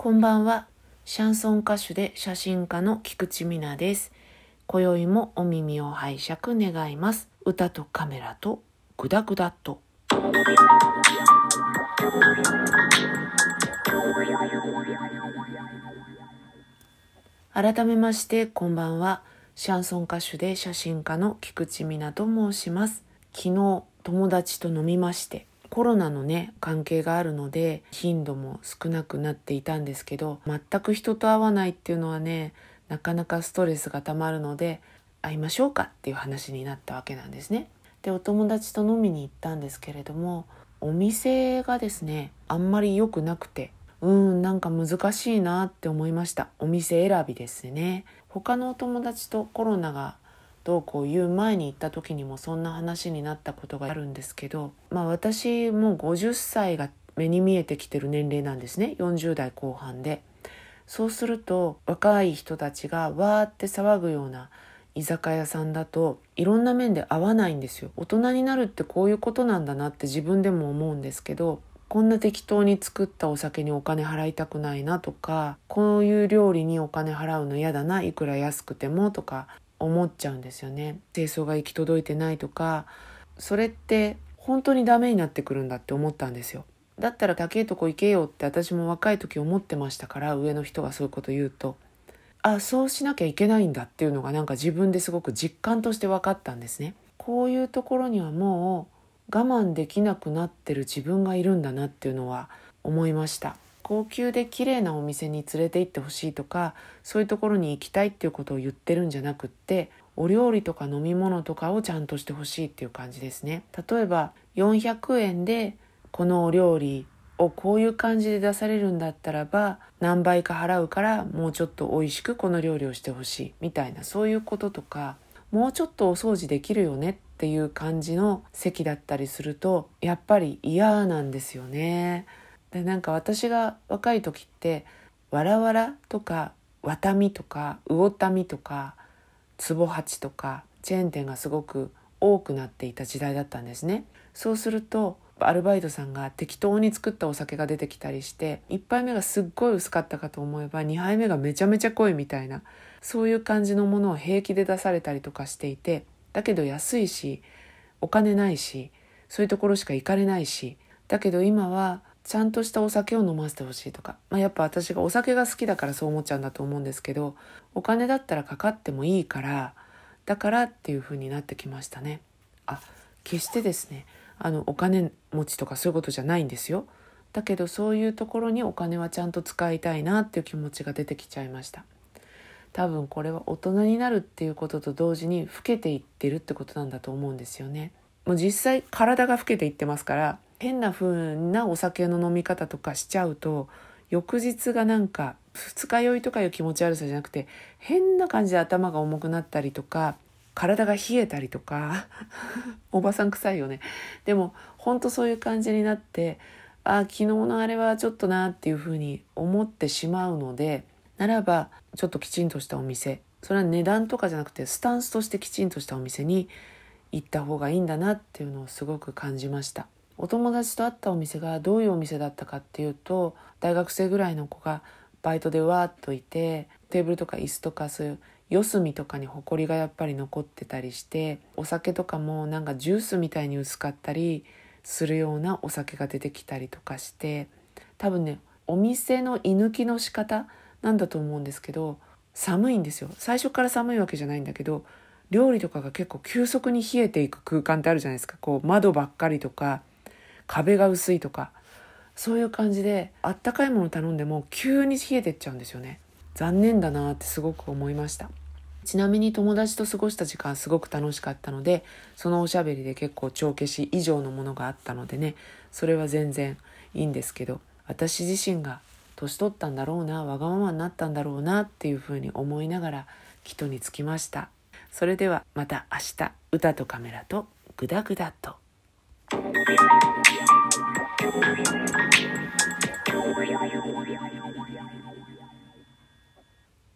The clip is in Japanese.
こんばんは。シャンソン歌手で写真家の菊池美奈です。今宵もお耳を拝借願います。歌とカメラとグダグダと。改めましてこんばんは。シャンソン歌手で写真家の菊池美奈と申します。昨日友達と飲みましてコロナのね関係があるので頻度も少なくなっていたんですけど全く人と会わないっていうのはねなかなかストレスがたまるので会いましょうかっていう話になったわけなんですね。でお友達と飲みに行ったんですけれどもお店がですねあんまり良くなくてうんなんか難しいなって思いましたお店選びですね他のお友達とコロナがどうこう言う前に行った時にもそんな話になったことがあるんですけどまあ私も50歳が目に見えてきてる年齢なんですね。40代後半で。そうすると若い人たちがわーって騒ぐような居酒屋さんだといろんな面で合わないんですよ。大人になるってこういうことなんだなって自分でも思うんですけどこんな適当に作ったお酒にお金払いたくないなとかこういう料理にお金払うの嫌だないくら安くてもとか思っちゃうんですよね。清掃が行き届いてないとかそれって本当にダメになってくるんだって思ったんですよ。だったら高いとこ行けよって私も若い時思ってましたから上の人がそういうこと言うと。あそうしなきゃいけないんだっていうのがなんか自分ですごく実感として分かったんですね。こういうところにはもう我慢できなくなってる自分がいるんだなっていうのは思いました。高級で綺麗なお店に連れて行ってほしいとかそういうところに行きたいっていうことを言ってるんじゃなくってお料理とか飲み物とかをちゃんとしてほしいっていう感じですね例えば400円でこのお料理をこういう感じで出されるんだったらば何倍か払うからもうちょっと美味しくこの料理をしてほしいみたいなそういうこととかもうちょっとお掃除できるよねっていう感じの席だったりするとやっぱり嫌なんですよね。でなんか私が若い時ってわらわらとかわたみとか魚たみとかつぼ八とかチェーン店がすごく多くなっていた時代だったんですね。そうするとアルバイトさんが適当に作ったお酒が出てきたりして1杯目がすっごい薄かったかと思えば2杯目がめちゃめちゃ濃いみたいなそういう感じのものを平気で出されたりとかしていてだけど安いしお金ないしそういうところしか行かれないしだけど今はちゃんとしたお酒を飲ませてほしいとか、まあ、やっぱ私がお酒が好きだからそう思っちゃうんだと思うんですけどお金だったらかかってもいいからだからっていう風になってきましたね。あ決してですねあのお金持ちとかそういうことじゃないんですよ。だけどそういうところにお金はちゃんと使いたいなっていう気持ちが出てきちゃいました。多分これは大人になるっていうことと同時に老けていってるってことなんだと思うんですよね。もう実際体が老けていってますから変な風なお酒の飲み方とかしちゃうと翌日がなんか二日酔いとかいう気持ち悪さじゃなくて変な感じで頭が重くなったりとか体が冷えたりとか おばさん臭いよね。でもほんとそういう感じになってあ昨日のあれはちょっとなっていうふうに思ってしまうのでならばちょっときちんとしたお店それは値段とかじゃなくてスタンスとしてきちんとしたお店に行った方がいいんだなっていうのをすごく感じました。お友達と会ったお店がどういうお店だったかっていうと大学生ぐらいの子がバイトでわーっといてテーブルとか椅子とかそういう四隅とかにほこりがやっぱり残ってたりしてお酒とかもなんかジュースみたいに薄かったりするようなお酒が出てきたりとかして多分ねお店の居抜きの仕方なんだと思うんですけど寒いんですよ。最初から寒いわけじゃないんだけど料理とかが結構急速に冷えていく空間ってあるじゃないですか。こう窓ばっかりとか壁が薄いとかそういう感じであったかいもの頼んでも急に冷えてっちゃうんですよね。残念だなってすごく思いました。ちなみに友達と過ごした時間すごく楽しかったのでそのおしゃべりで結構帳消し以上のものがあったのでねそれは全然いいんですけど私自身が年取ったんだろうなわがままになったんだろうなっていうふうに思いながら帰途に着きました。それではまた明日歌とカメラとグダグダと。やめろやめろ。